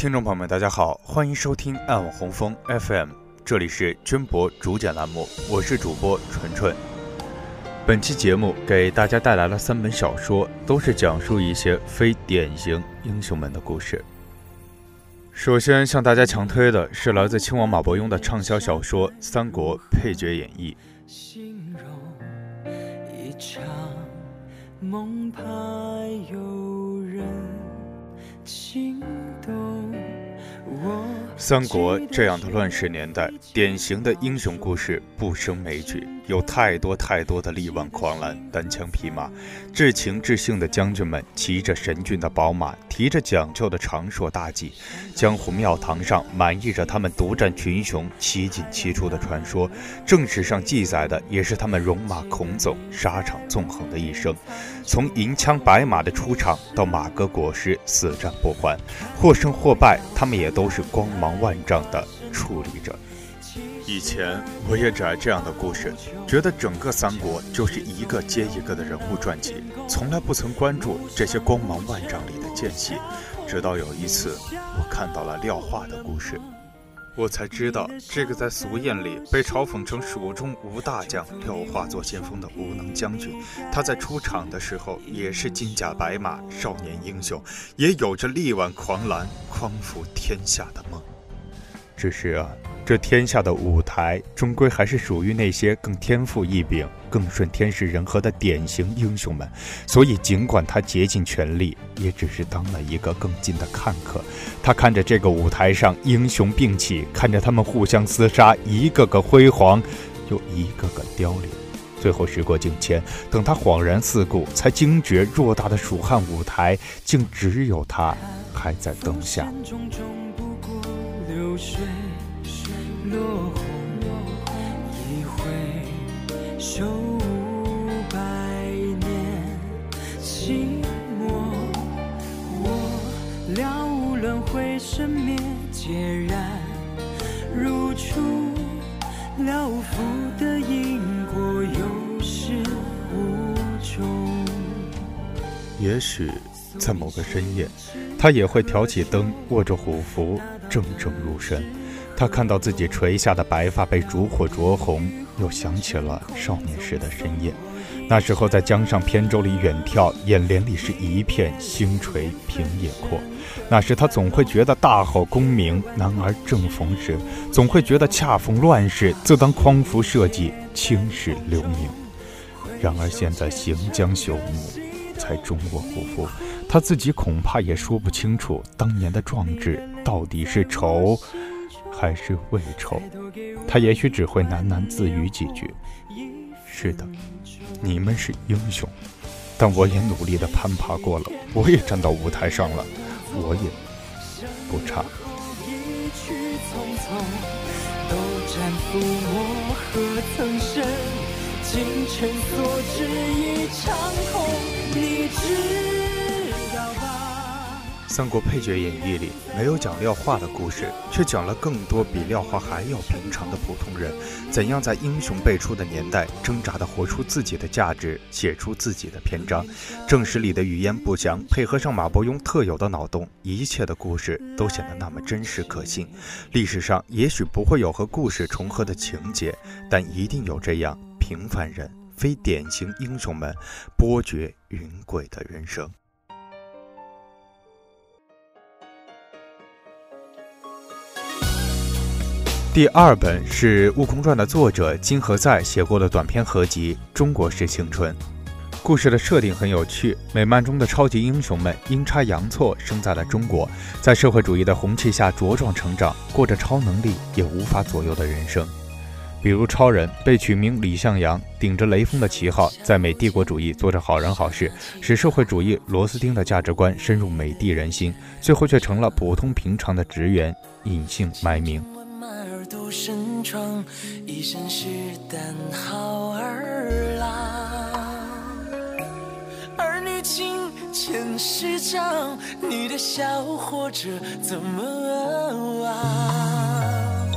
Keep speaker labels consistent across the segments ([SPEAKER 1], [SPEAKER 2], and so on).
[SPEAKER 1] 听众朋友们，大家好，欢迎收听暗网红枫 FM，这里是军博主讲栏目，我是主播纯纯。本期节目给大家带来了三本小说，都是讲述一些非典型英雄们的故事。首先向大家强推的是来自亲王马伯庸的畅销小说《三国配角演义》。形容一场梦，怕有人心动。三国这样的乱世年代，典型的英雄故事不胜枚举，有太多太多的力挽狂澜、单枪匹马、至情至性的将军们，骑着神骏的宝马，提着讲究的长硕大戟，江湖庙堂上满溢着他们独占群雄、七进七出的传说。正史上记载的也是他们戎马孔总、沙场纵横的一生。从银枪白马的出场到马革裹尸、死战不还，或胜或败，他们也都是光芒万丈的处理者。以前我也只爱这样的故事，觉得整个三国就是一个接一个的人物传记，从来不曾关注这些光芒万丈里的间隙。直到有一次，我看到了廖化的故事。我才知道，这个在俗谚里被嘲讽成“蜀中无大将，廖化做先锋”的无能将军，他在出场的时候也是金甲白马、少年英雄，也有着力挽狂澜、匡扶天下的梦。只是啊。这天下的舞台，终归还是属于那些更天赋异禀、更顺天时人和的典型英雄们。所以，尽管他竭尽全力，也只是当了一个更近的看客。他看着这个舞台上英雄并起，看着他们互相厮杀，一个个辉煌，又一个个凋零。最后，时过境迁，等他恍然四顾，才惊觉偌大的蜀汉舞台，竟只有他还在灯下。落红一回，休百年寂寞。我了无轮回，生灭孑然，如初了福的因果，有始无终。也许在某个深夜，他也会挑起灯，握着虎符，怔怔入神。他看到自己垂下的白发被烛火灼红，又想起了少年时的深夜。那时候在江上扁舟里远眺，眼帘里是一片星垂平野阔。那时他总会觉得大好功名，男儿正逢时，总会觉得恰逢乱世，自当匡扶社稷，青史留名。然而现在行将朽木，才终我不负。他自己恐怕也说不清楚，当年的壮志到底是愁。还是未酬，他也许只会喃喃自语几句。是的，你们是英雄，但我也努力的攀爬过了，我也站到舞台上了，我也不差。《三国配角演义》里没有讲廖化的故事，却讲了更多比廖化还要平常的普通人，怎样在英雄辈出的年代挣扎地活出自己的价值，写出自己的篇章。正史里的语言不详，配合上马伯庸特有的脑洞，一切的故事都显得那么真实可信。历史上也许不会有和故事重合的情节，但一定有这样平凡人、非典型英雄们波谲云诡的人生。第二本是《悟空传》的作者金河在写过的短篇合集《中国式青春》。故事的设定很有趣，美漫中的超级英雄们阴差阳错生在了中国，在社会主义的红旗下茁壮成长，过着超能力也无法左右的人生。比如超人被取名李向阳，顶着雷锋的旗号，在美帝国主义做着好人好事，使社会主义螺丝钉的价值观深入美帝人心，最后却成了普通平常的职员，隐姓埋名。独身闯一身是胆好儿郎。儿女情前世长你的笑活着怎么忘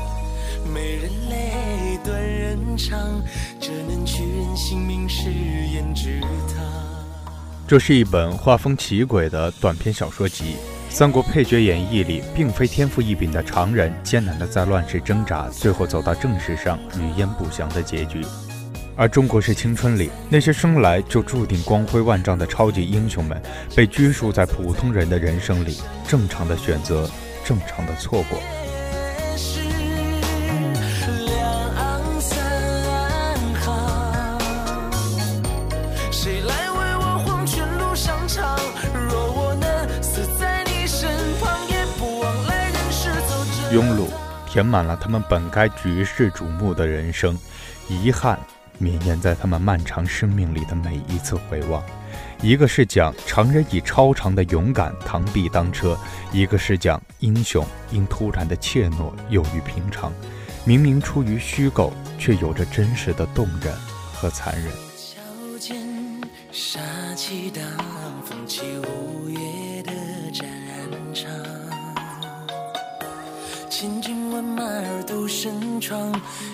[SPEAKER 1] 美人泪断人肠这能取人性命是胭脂糖这是一本画风奇诡的短篇小说集。三国配角演义里，并非天赋异禀的常人，艰难的在乱世挣扎，最后走到正史上语焉不详的结局。而中国式青春里，那些生来就注定光辉万丈的超级英雄们，被拘束在普通人的人生里，正常的选择，正常的错过。庸碌填满了他们本该举世瞩目的人生，遗憾绵延在他们漫长生命里的每一次回望。一个是讲常人以超常的勇敢螳臂当车，一个是讲英雄因突然的怯懦囿于平常。明明出于虚构，却有着真实的动人和残忍。千马而独身闯，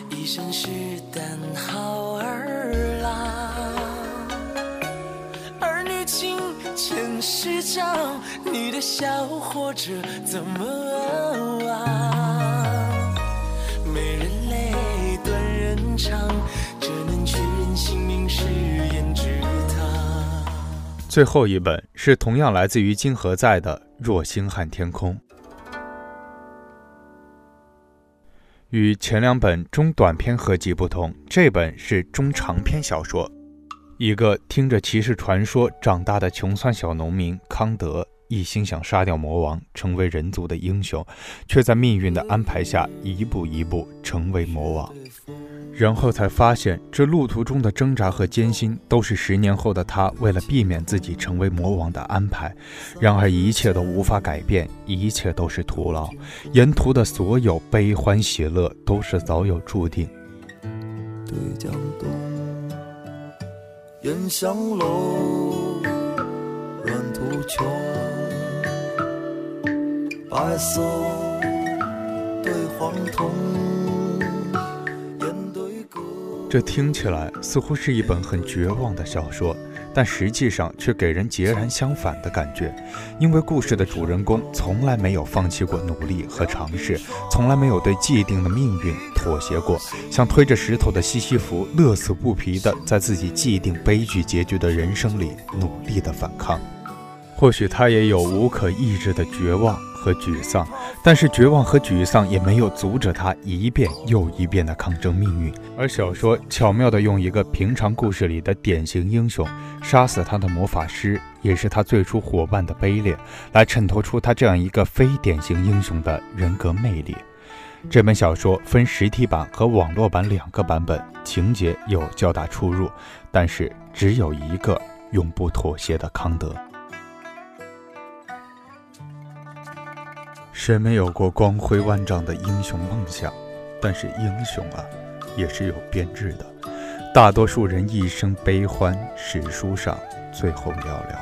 [SPEAKER 1] 一身是胆好儿郎。儿女情，前世长，你的笑活着怎么忘？美人泪，断人肠，这能取人性命是胭脂糖。最后一本是同样来自于金何在的《若星汉天空》。与前两本中短篇合集不同，这本是中长篇小说。一个听着骑士传说长大的穷酸小农民康德，一心想杀掉魔王，成为人族的英雄，却在命运的安排下一步一步成为魔王。然后才发现，这路途中的挣扎和艰辛，都是十年后的他为了避免自己成为魔王的安排。然而，一切都无法改变，一切都是徒劳。沿途的所有悲欢喜乐，都是早有注定。对江东，烟香楼，软土丘，白色对黄铜。这听起来似乎是一本很绝望的小说，但实际上却给人截然相反的感觉。因为故事的主人公从来没有放弃过努力和尝试，从来没有对既定的命运妥协过，像推着石头的西西弗，乐此不疲地在自己既定悲剧结局的人生里努力地反抗。或许他也有无可抑制的绝望。和沮丧，但是绝望和沮丧也没有阻止他一遍又一遍的抗争命运。而小说巧妙地用一个平常故事里的典型英雄杀死他的魔法师，也是他最初伙伴的卑劣，来衬托出他这样一个非典型英雄的人格魅力。这本小说分实体版和网络版两个版本，情节有较大出入，但是只有一个永不妥协的康德。谁没有过光辉万丈的英雄梦想？但是英雄啊，也是有编制的。大多数人一生悲欢，史书上最后寥寥。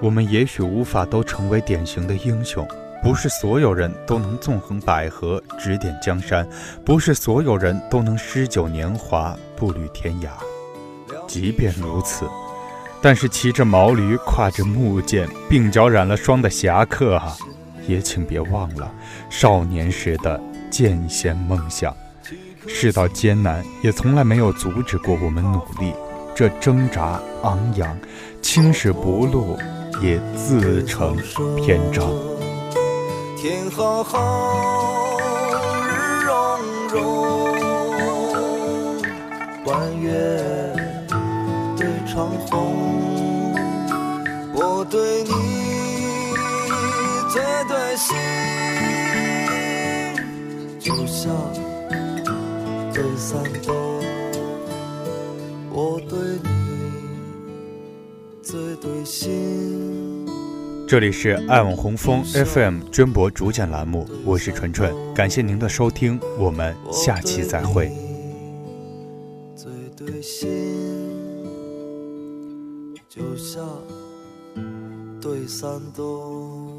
[SPEAKER 1] 我们也许无法都成为典型的英雄，不是所有人都能纵横捭阖，指点江山；不是所有人都能诗酒年华，步履天涯。即便如此，但是骑着毛驴，挎着木剑，鬓角染了霜的侠客啊！也请别忘了少年时的剑仙梦想。世道艰难，也从来没有阻止过我们努力。这挣扎昂扬，青史不露，也自成篇章。天浩浩，日融融，弯月对长虹，我对你。对心，就像对三斗，我对你最对心。这里是爱网红枫 FM 娟博主讲栏目，我是纯纯，感谢您的收听，我们下期再会。最对心，就像对。